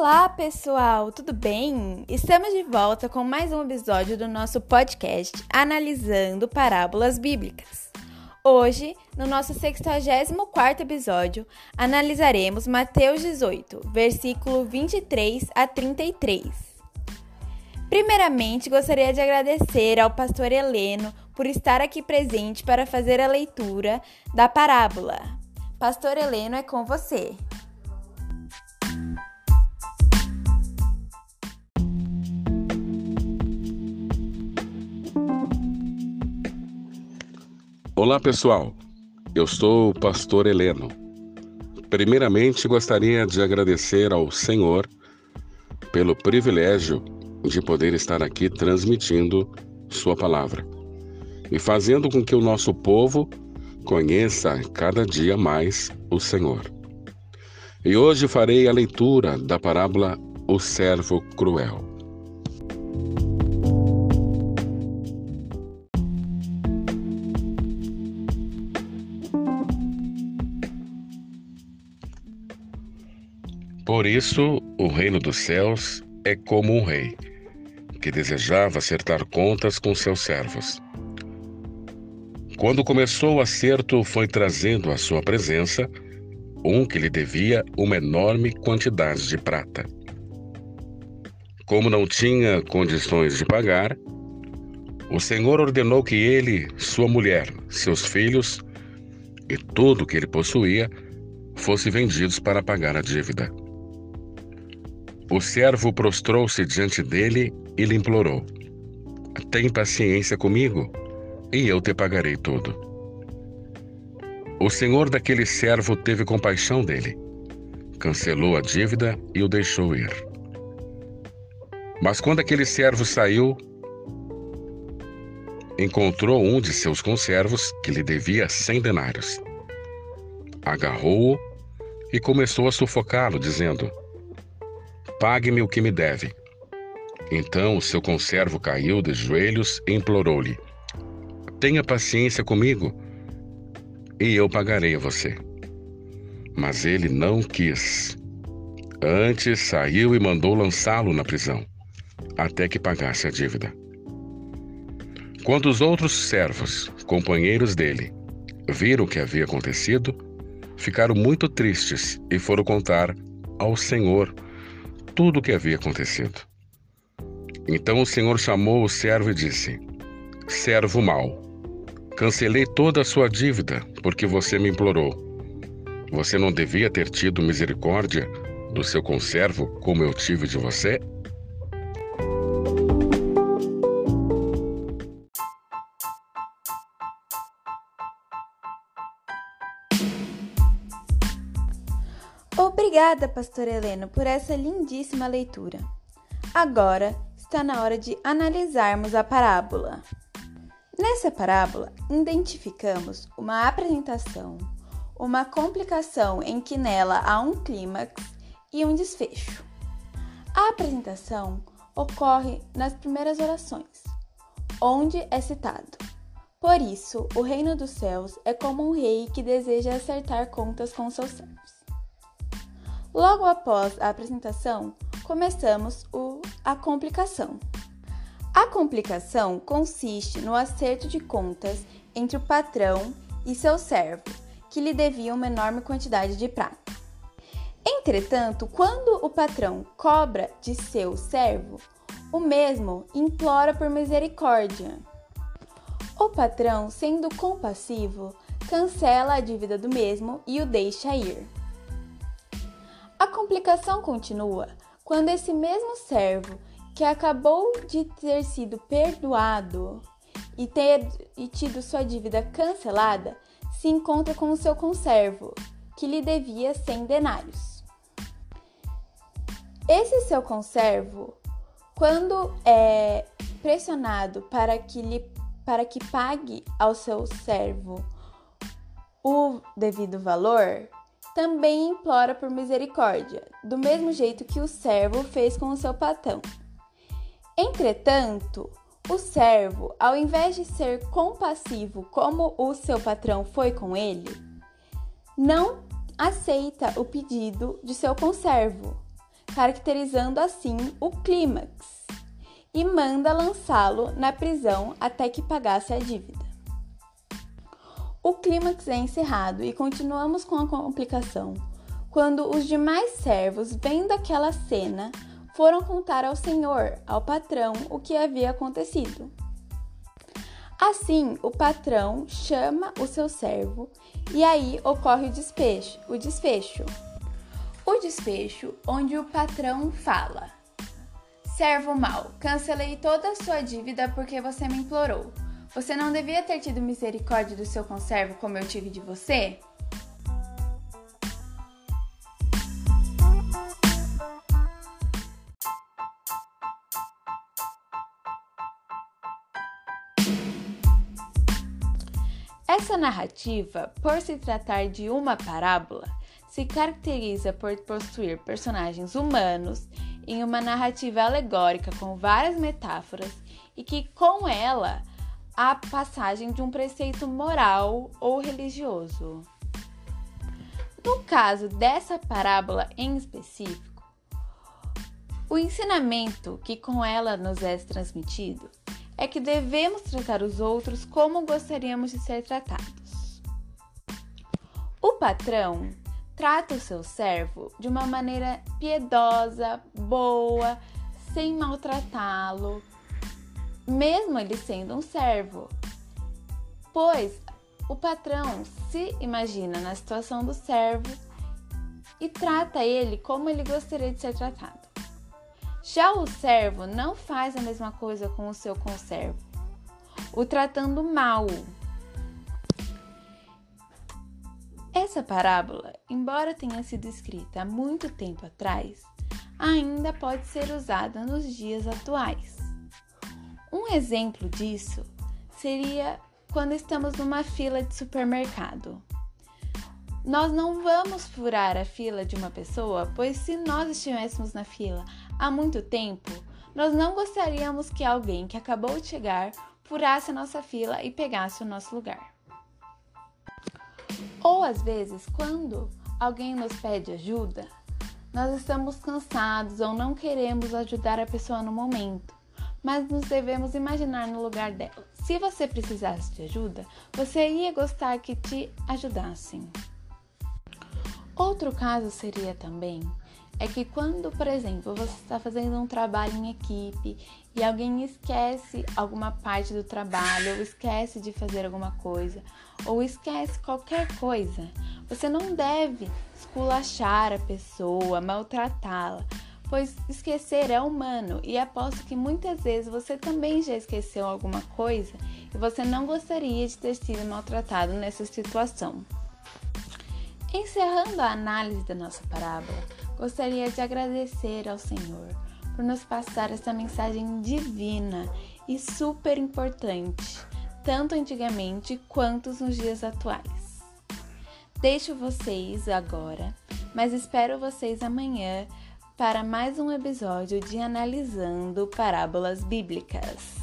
Olá, pessoal, tudo bem? Estamos de volta com mais um episódio do nosso podcast Analisando Parábolas Bíblicas. Hoje, no nosso 64 episódio, analisaremos Mateus 18, versículo 23 a 33. Primeiramente, gostaria de agradecer ao pastor Heleno por estar aqui presente para fazer a leitura da parábola. Pastor Heleno, é com você. Olá pessoal, eu sou o pastor Heleno. Primeiramente gostaria de agradecer ao Senhor pelo privilégio de poder estar aqui transmitindo Sua palavra e fazendo com que o nosso povo conheça cada dia mais o Senhor. E hoje farei a leitura da parábola O Servo Cruel. Por isso, o reino dos céus é como um rei, que desejava acertar contas com seus servos. Quando começou o acerto, foi trazendo à sua presença um que lhe devia uma enorme quantidade de prata. Como não tinha condições de pagar, o Senhor ordenou que ele, sua mulher, seus filhos e tudo que ele possuía fossem vendidos para pagar a dívida. O servo prostrou-se diante dele e lhe implorou: Tem paciência comigo, e eu te pagarei tudo. O senhor daquele servo teve compaixão dele, cancelou a dívida e o deixou ir. Mas quando aquele servo saiu, encontrou um de seus conservos que lhe devia cem denários. Agarrou-o e começou a sufocá-lo, dizendo: Pague-me o que me deve. Então o seu conservo caiu de joelhos e implorou-lhe: Tenha paciência comigo e eu pagarei a você. Mas ele não quis. Antes saiu e mandou lançá-lo na prisão, até que pagasse a dívida. Quando os outros servos, companheiros dele, viram o que havia acontecido, ficaram muito tristes e foram contar ao Senhor tudo o que havia acontecido. Então o Senhor chamou o servo e disse: Servo mau, cancelei toda a sua dívida porque você me implorou. Você não devia ter tido misericórdia do seu conservo como eu tive de você? Obrigada, Pastor Heleno, por essa lindíssima leitura. Agora está na hora de analisarmos a parábola. Nessa parábola, identificamos uma apresentação, uma complicação em que nela há um clímax e um desfecho. A apresentação ocorre nas primeiras orações, onde é citado: Por isso, o reino dos céus é como um rei que deseja acertar contas com seus servos. Logo após a apresentação, começamos o, a complicação. A complicação consiste no acerto de contas entre o patrão e seu servo, que lhe devia uma enorme quantidade de prata. Entretanto, quando o patrão cobra de seu servo, o mesmo implora por misericórdia. O patrão, sendo compassivo, cancela a dívida do mesmo e o deixa ir. A complicação continua quando esse mesmo servo que acabou de ter sido perdoado e ter e tido sua dívida cancelada se encontra com o seu conservo, que lhe devia 100 denários. Esse seu conservo, quando é pressionado para que, lhe, para que pague ao seu servo o devido valor, também implora por misericórdia, do mesmo jeito que o servo fez com o seu patrão. Entretanto, o servo, ao invés de ser compassivo como o seu patrão foi com ele, não aceita o pedido de seu conservo, caracterizando assim o clímax, e manda lançá-lo na prisão até que pagasse a dívida. O clímax é encerrado e continuamos com a complicação. Quando os demais servos, vendo aquela cena, foram contar ao senhor, ao patrão, o que havia acontecido. Assim, o patrão chama o seu servo e aí ocorre o desfecho. O desfecho. O desfecho onde o patrão fala: Servo mau, cancelei toda a sua dívida porque você me implorou. Você não devia ter tido misericórdia do seu conservo como eu tive de você? Essa narrativa, por se tratar de uma parábola, se caracteriza por possuir personagens humanos em uma narrativa alegórica com várias metáforas e que, com ela, há passagem de um preceito moral ou religioso. No caso dessa parábola em específico, o ensinamento que com ela nos é transmitido é que devemos tratar os outros como gostaríamos de ser tratados. O patrão trata o seu servo de uma maneira piedosa, boa, sem maltratá-lo, mesmo ele sendo um servo. Pois o patrão se imagina na situação do servo e trata ele como ele gostaria de ser tratado. Já o servo não faz a mesma coisa com o seu conservo, o tratando mal. Essa parábola, embora tenha sido escrita há muito tempo atrás, ainda pode ser usada nos dias atuais. Um exemplo disso seria quando estamos numa fila de supermercado. Nós não vamos furar a fila de uma pessoa, pois se nós estivéssemos na fila há muito tempo, nós não gostaríamos que alguém que acabou de chegar furasse a nossa fila e pegasse o nosso lugar. Ou às vezes, quando alguém nos pede ajuda, nós estamos cansados ou não queremos ajudar a pessoa no momento, mas nos devemos imaginar no lugar dela. Se você precisasse de ajuda, você ia gostar que te ajudassem. Outro caso seria também é que quando, por exemplo, você está fazendo um trabalho em equipe e alguém esquece alguma parte do trabalho, ou esquece de fazer alguma coisa, ou esquece qualquer coisa, você não deve esculachar a pessoa, maltratá-la, pois esquecer é humano e aposto que muitas vezes você também já esqueceu alguma coisa e você não gostaria de ter sido maltratado nessa situação. Encerrando a análise da nossa parábola, gostaria de agradecer ao Senhor por nos passar essa mensagem divina e super importante, tanto antigamente quanto nos dias atuais. Deixo vocês agora, mas espero vocês amanhã para mais um episódio de Analisando Parábolas Bíblicas.